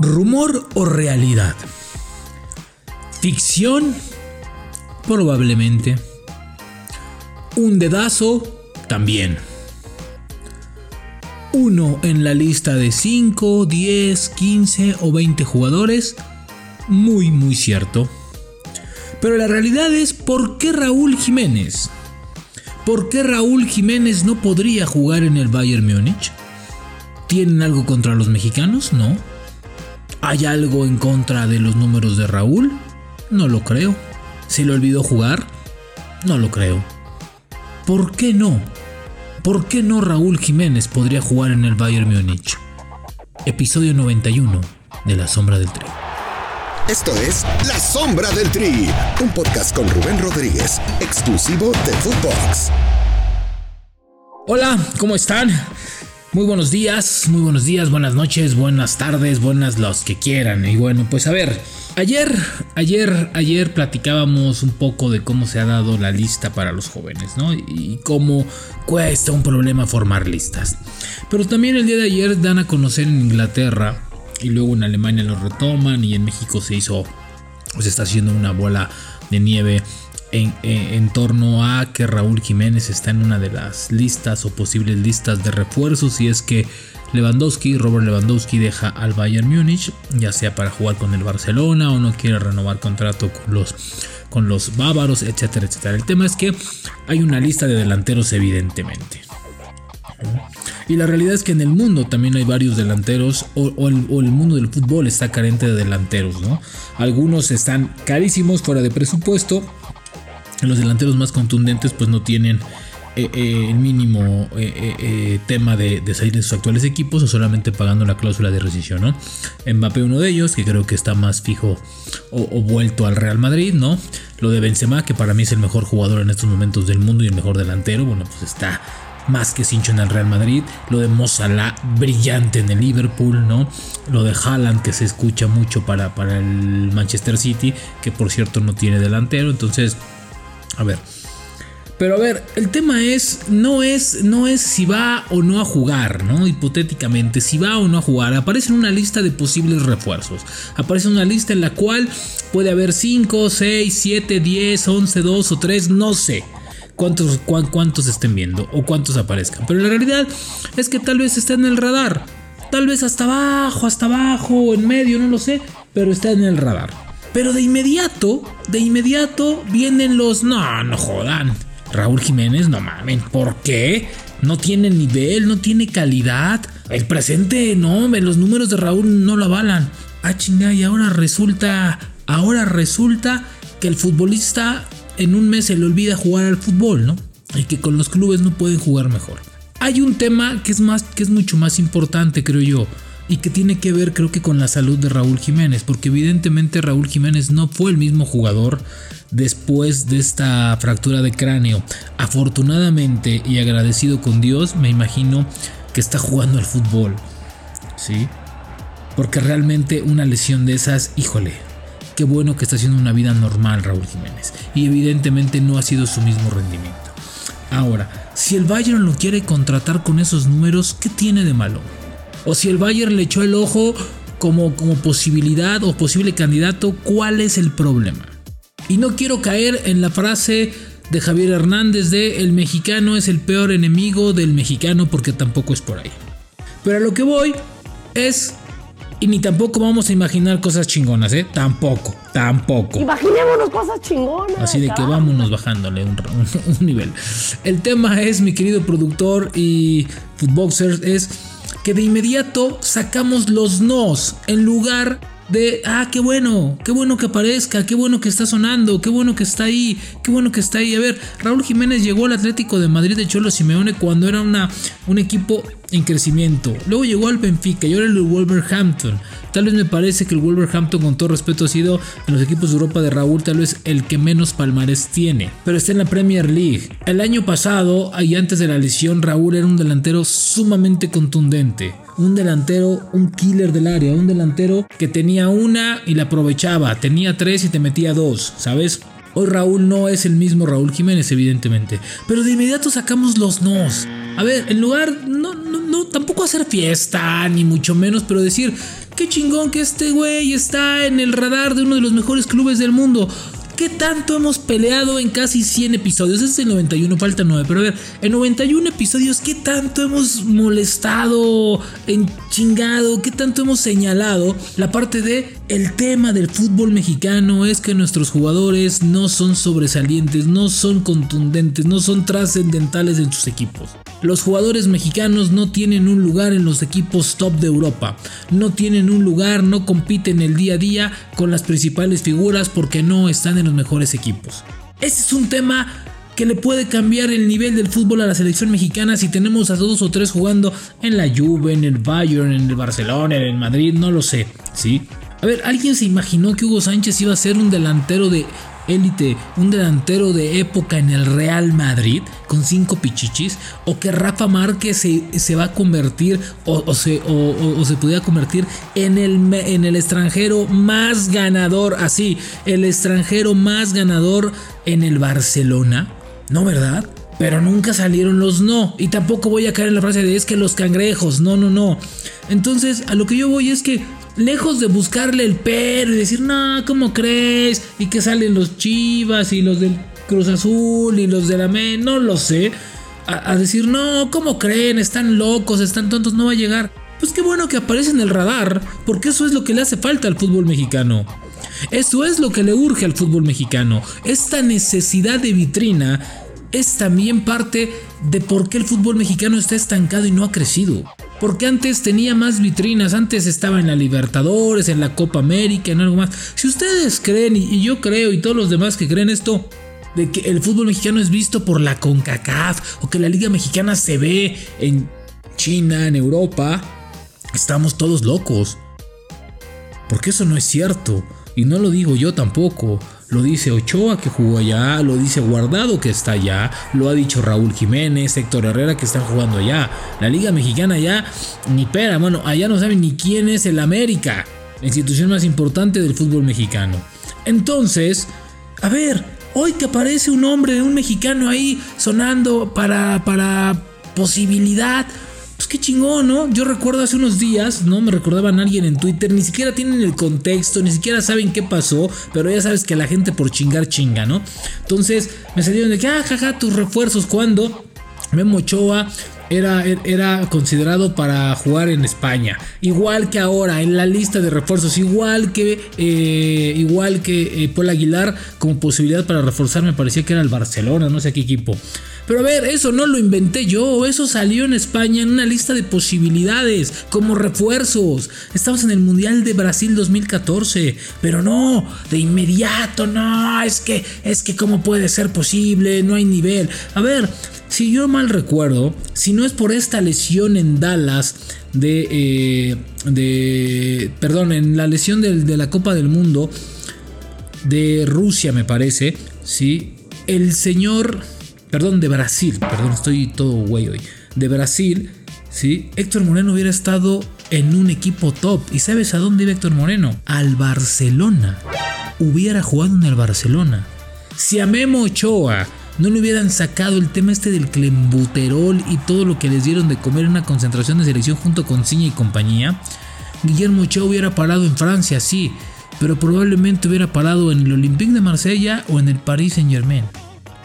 ¿Rumor o realidad? ¿Ficción? Probablemente. ¿Un dedazo? También. Uno en la lista de 5, 10, 15 o 20 jugadores? Muy, muy cierto. Pero la realidad es ¿por qué Raúl Jiménez? ¿Por qué Raúl Jiménez no podría jugar en el Bayern Múnich? ¿Tienen algo contra los mexicanos? No. ¿Hay algo en contra de los números de Raúl? No lo creo. ¿Se le olvidó jugar? No lo creo. ¿Por qué no? ¿Por qué no Raúl Jiménez podría jugar en el Bayern Múnich? Episodio 91 de La Sombra del Tri. Esto es La Sombra del Tri, un podcast con Rubén Rodríguez, exclusivo de Footbox. Hola, ¿cómo están? Muy buenos días, muy buenos días, buenas noches, buenas tardes, buenas los que quieran. Y bueno, pues a ver, ayer, ayer, ayer platicábamos un poco de cómo se ha dado la lista para los jóvenes, ¿no? Y cómo cuesta un problema formar listas. Pero también el día de ayer dan a conocer en Inglaterra y luego en Alemania lo retoman y en México se hizo, se está haciendo una bola de nieve en, torno a que Raúl Jiménez está en una de las listas o posibles listas de refuerzos y es que Lewandowski, Robert Lewandowski deja al Bayern Múnich, ya sea para jugar con el Barcelona o no quiere renovar contrato con los, con los bávaros, etcétera, etcétera. El tema es que hay una lista de delanteros evidentemente. Y la realidad es que en el mundo también hay varios delanteros o, el, mundo del fútbol está carente de delanteros, ¿no? Algunos están carísimos fuera de presupuesto. Los delanteros más contundentes pues no tienen eh, eh, el mínimo eh, tema de, salir de sus actuales equipos o solamente pagando la cláusula de rescisión, ¿no? Mbappé uno de ellos, que creo que está más fijo o, vuelto al Real Madrid, ¿no? Lo de Benzema, que para mí es el mejor jugador en estos momentos del mundo y el mejor delantero, bueno, pues está más que Sincho en el Real Madrid, lo de Mozala brillante en el Liverpool, ¿no? Lo de Haaland que se escucha mucho para, para el Manchester City, que por cierto no tiene delantero, entonces, a ver. Pero a ver, el tema es no es no es si va o no a jugar, ¿no? Hipotéticamente, si va o no a jugar, aparece una lista de posibles refuerzos. Aparece una lista en la cual puede haber 5, 6, 7, 10, 11, 2 o 3, no sé cuántos, cuántos estén viendo o cuántos aparezcan. Pero la realidad es que tal vez está en el radar. Tal vez hasta abajo, hasta abajo, en medio, no lo sé, pero está en el radar. Pero de inmediato, de inmediato vienen los... No, no jodan. Raúl Jiménez, no mamen, ¿por qué? No tiene nivel, no tiene calidad. El presente, no, los números de Raúl no lo avalan. Ah, chinga, y ahora resulta, ahora resulta que el futbolista en un mes se le olvida jugar al fútbol, ¿no? Y que con los clubes no pueden jugar mejor. Hay un tema que es más que es mucho más importante, creo yo, y que tiene que ver creo que con la salud de Raúl Jiménez, porque evidentemente Raúl Jiménez no fue el mismo jugador después de esta fractura de cráneo. Afortunadamente y agradecido con Dios, me imagino que está jugando al fútbol. ¿Sí? Porque realmente una lesión de esas, híjole, qué bueno que está haciendo una vida normal Raúl Jiménez. Y evidentemente no ha sido su mismo rendimiento. Ahora, si el Bayern lo quiere contratar con esos números, ¿qué tiene de malo? O si el Bayern le echó el ojo como, como posibilidad o posible candidato, ¿cuál es el problema? Y no quiero caer en la frase de Javier Hernández de el mexicano es el peor enemigo del mexicano porque tampoco es por ahí. Pero a lo que voy es y ni tampoco vamos a imaginar cosas chingonas, ¿eh? Tampoco, tampoco. Imaginémonos cosas chingonas. Así de que vámonos bajándole un, nivel. El tema es, mi querido productor y footboxer, es que de inmediato sacamos los nos en lugar de, ah, qué bueno, qué bueno que aparezca, qué bueno que está sonando, qué bueno que está ahí, qué bueno que está ahí. A ver, Raúl Jiménez llegó al Atlético de Madrid de Cholo Simeone cuando era una, un equipo en crecimiento. Luego llegó al Benfica y ahora el Wolverhampton. Tal vez me parece que el Wolverhampton, con todo respeto, ha sido en los equipos de Europa de Raúl, tal vez el que menos palmarés tiene. Pero está en la Premier League. El año pasado, y antes de la lesión, Raúl era un delantero sumamente contundente un delantero, un killer del área, un delantero que tenía una y la aprovechaba, tenía tres y te metía dos, ¿sabes? Hoy Raúl no es el mismo Raúl Jiménez, evidentemente, pero de inmediato sacamos los nos. A ver, en lugar, no, no, tampoco hacer fiesta, ni mucho menos, pero decir, qué chingón que este güey está en el radar de uno de los mejores clubes del mundo. ¿Qué tanto hemos peleado en casi 100 episodios? Es el 91, falta 9. Pero a ver, en 91 episodios, ¿qué tanto hemos molestado, en chingado? ¿Qué tanto hemos señalado la parte de el tema del fútbol mexicano es que nuestros jugadores no son sobresalientes, no son contundentes, no son trascendentales en sus equipos? Los jugadores mexicanos no tienen un lugar en los equipos top de Europa, no tienen un lugar, no compiten el día a día con las principales figuras porque no están en los mejores equipos. Ese es un tema que le puede cambiar el nivel del fútbol a la selección mexicana si tenemos a dos o tres jugando en la Juve, en el Bayern, en el Barcelona, en el Madrid, no lo sé, ¿sí? A ver, ¿alguien se imaginó que Hugo Sánchez iba a ser un delantero de élite, un delantero de época en el Real Madrid con cinco pichichis, o que Rafa Márquez se, va a convertir o, se, o, se pudiera convertir en el, en el extranjero más ganador, así, el extranjero más ganador en el Barcelona, ¿no verdad? Pero nunca salieron los no. Y tampoco voy a caer en la frase de es que los cangrejos. No, no, no. Entonces, a lo que yo voy es que lejos de buscarle el pero y decir, no, ¿cómo crees? Y que salen los Chivas y los del Cruz Azul y los de la MEN, no lo sé. A, decir, no, ¿cómo creen? Están locos, están tontos, no va a llegar. Pues qué bueno que aparece en el radar, porque eso es lo que le hace falta al fútbol mexicano. Eso es lo que le urge al fútbol mexicano. Esta necesidad de vitrina es también parte de por qué el fútbol mexicano está estancado y no ha crecido. Porque antes tenía más vitrinas, antes estaba en la Libertadores, en la Copa América, en algo más. Si ustedes creen, y yo creo, y todos los demás que creen esto, de que el fútbol mexicano es visto por la CONCACAF, o que la Liga Mexicana se ve en China, en Europa, estamos todos locos. Porque eso no es cierto, y no lo digo yo tampoco. Lo dice Ochoa que jugó allá, lo dice Guardado que está allá, lo ha dicho Raúl Jiménez, Héctor Herrera que están jugando allá. La Liga Mexicana ya ni pera, bueno, allá no saben ni quién es el América, la institución más importante del fútbol mexicano. Entonces, a ver, hoy que aparece un hombre, un mexicano ahí sonando para, para posibilidad, pues qué chingón, ¿no? Yo recuerdo hace unos días, ¿no? Me recordaban a alguien en Twitter, ni siquiera tienen el contexto, ni siquiera saben qué pasó, pero ya sabes que la gente por chingar chinga, ¿no? Entonces me salieron de que, ah, jaja, tus refuerzos, ¿cuándo? Memo Ochoa era, era, considerado para jugar en España. Igual que ahora, en la lista de refuerzos, igual que, eh, igual que eh, Paul Aguilar, como posibilidad para reforzar, me parecía que era el Barcelona, no sé qué equipo. Pero a ver, eso no lo inventé yo, eso salió en España en una lista de posibilidades, como refuerzos. Estamos en el Mundial de Brasil 2014, pero no, de inmediato, no, es que, es que cómo puede ser posible, no hay nivel. A ver, si yo mal recuerdo, si no es por esta lesión en Dallas de, eh, de perdón, en la lesión de, de la Copa del Mundo de Rusia, me parece, sí, el señor perdón, de Brasil, perdón, estoy todo güey hoy, de Brasil, ¿sí? Héctor Moreno hubiera estado en un equipo top. ¿Y sabes a dónde iba Héctor Moreno? Al Barcelona. Hubiera jugado en el Barcelona. Si a Memo Ochoa no le hubieran sacado el tema este del clembuterol y todo lo que les dieron de comer en una concentración de selección junto con Ciña y compañía, Guillermo Ochoa hubiera parado en Francia, sí, pero probablemente hubiera parado en el Olympique de Marsella o en el Paris Saint Germain.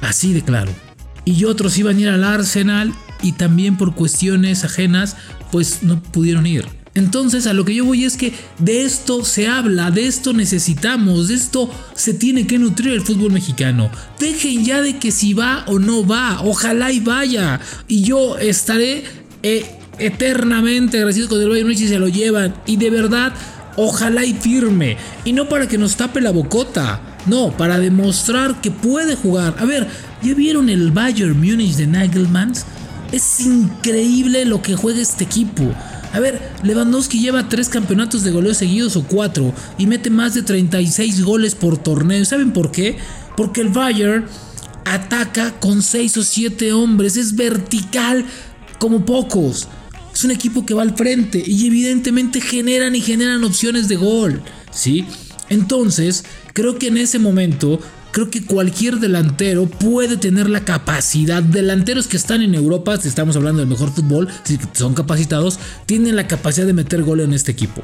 Así de claro y otros iban a ir al Arsenal y también por cuestiones ajenas pues no pudieron ir. Entonces a lo que yo voy es que de esto se habla, de esto necesitamos, de esto se tiene que nutrir el fútbol mexicano. Dejen ya de que si va o no va, ojalá y vaya. Y yo estaré eh, eternamente agradecido con el Bayern si se lo llevan. Y de verdad, ojalá y firme. Y no para que nos tape la bocota. No, para demostrar que puede jugar. A ver, ¿Ya vieron el Bayern Munich de Nagelmans? Es increíble lo que juega este equipo. A ver, Lewandowski lleva tres campeonatos de goleo seguidos o cuatro y mete más de 36 goles por torneo. ¿Saben por qué? Porque el Bayern ataca con 6 o 7 hombres, es vertical como pocos. Es un equipo que va al frente y evidentemente generan y generan opciones de gol, ¿sí? Entonces, creo que en ese momento creo que cualquier delantero puede tener la capacidad. Delanteros que están en Europa, si estamos hablando del mejor fútbol, si son capacitados, tienen la capacidad de meter gol en este equipo.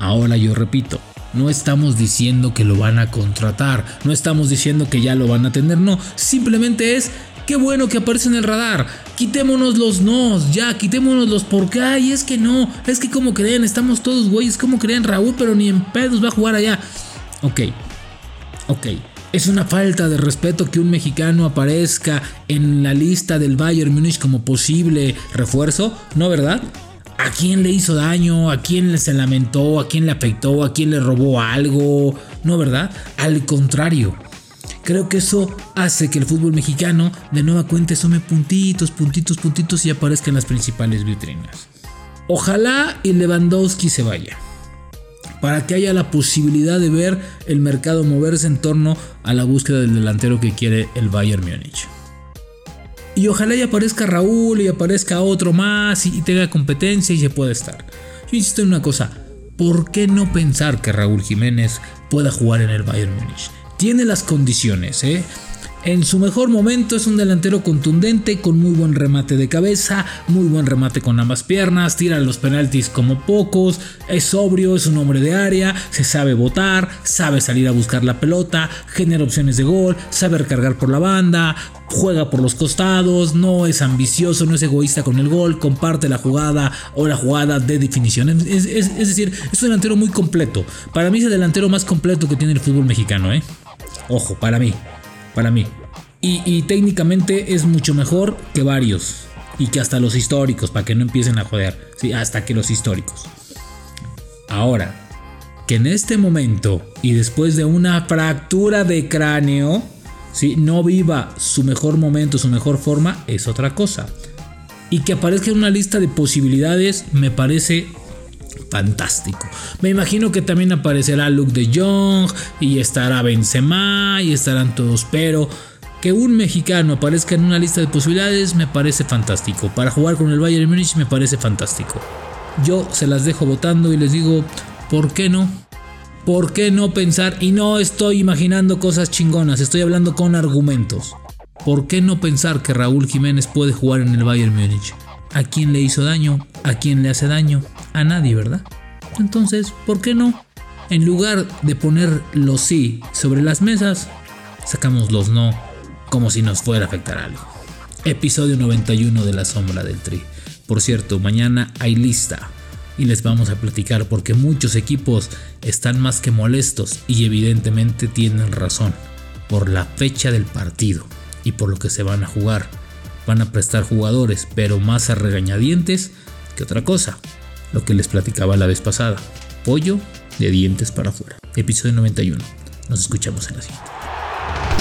Ahora yo repito, no estamos diciendo que lo van a contratar, no estamos diciendo que ya lo van a tener, no, simplemente es qué bueno que aparece en el radar. Quitémonos los nos, ya, quitémonos los porque, ay, es que no, es que como creen, estamos todos güeyes, como creen Raúl, pero ni en pedos va a jugar allá. Ok, ok. Es una falta de respeto que un mexicano aparezca en la lista del Bayern Múnich como posible refuerzo, ¿no verdad? ¿A quién le hizo daño? ¿A quién se lamentó? ¿A quién le afectó? ¿A quién le robó algo? No, ¿verdad? Al contrario. Creo que eso hace que el fútbol mexicano de nueva cuenta sume puntitos, puntitos, puntitos y aparezca en las principales vitrinas. Ojalá y Lewandowski se vaya para que haya la posibilidad de ver el mercado moverse en torno a la búsqueda del delantero que quiere el Bayern Múnich. Y ojalá y aparezca Raúl y aparezca otro más y, tenga competencia y se pueda estar. Yo insisto en una cosa, ¿por qué no pensar que Raúl Jiménez pueda jugar en el Bayern Múnich? Tiene las condiciones, ¿eh? En su mejor momento es un delantero contundente con muy buen remate de cabeza, muy buen remate con ambas piernas, tira los penaltis como pocos, es sobrio, es un hombre de área, se sabe votar, sabe salir a buscar la pelota, genera opciones de gol, sabe recargar por la banda, juega por los costados, no es ambicioso, no es egoísta con el gol, comparte la jugada o la jugada de definición. Es, decir, es un delantero muy completo. Para mí es el delantero más completo que tiene el fútbol mexicano, ¿eh? Ojo, para mí para mí. Y, técnicamente es mucho mejor que varios. Y que hasta los históricos, para que no empiecen a joder. Sí, hasta que los históricos. Ahora, que en este momento y después de una fractura de cráneo, si no viva su mejor momento, su mejor forma, es otra cosa. Y que aparezca en una lista de posibilidades me parece fantástico. Me imagino que también aparecerá Luke de Jong y estará Benzema y estarán todos, pero que un mexicano aparezca en una lista de posibilidades me parece fantástico. Para jugar con el Bayern Múnich me parece fantástico. Yo se las dejo votando y les digo, ¿por qué no? ¿Por qué no pensar? Y no estoy imaginando cosas chingonas, estoy hablando con argumentos. ¿Por qué no pensar que Raúl Jiménez puede jugar en el Bayern Múnich? ¿A quién le hizo daño? ¿A quién le hace daño? A nadie, ¿verdad? Entonces, ¿por qué no? En lugar de poner los sí sobre las mesas, sacamos los no como si nos fuera a afectar algo. Episodio 91 de La Sombra del Tri. Por cierto, mañana hay lista y les vamos a platicar porque muchos equipos están más que molestos y evidentemente tienen razón por la fecha del partido y por lo que se van a jugar van a prestar jugadores, pero más a regañadientes que otra cosa. Lo que les platicaba la vez pasada. Pollo de dientes para afuera. Episodio 91. Nos escuchamos en la siguiente.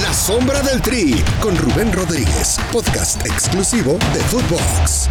La sombra del tri con Rubén Rodríguez. Podcast exclusivo de Footbox.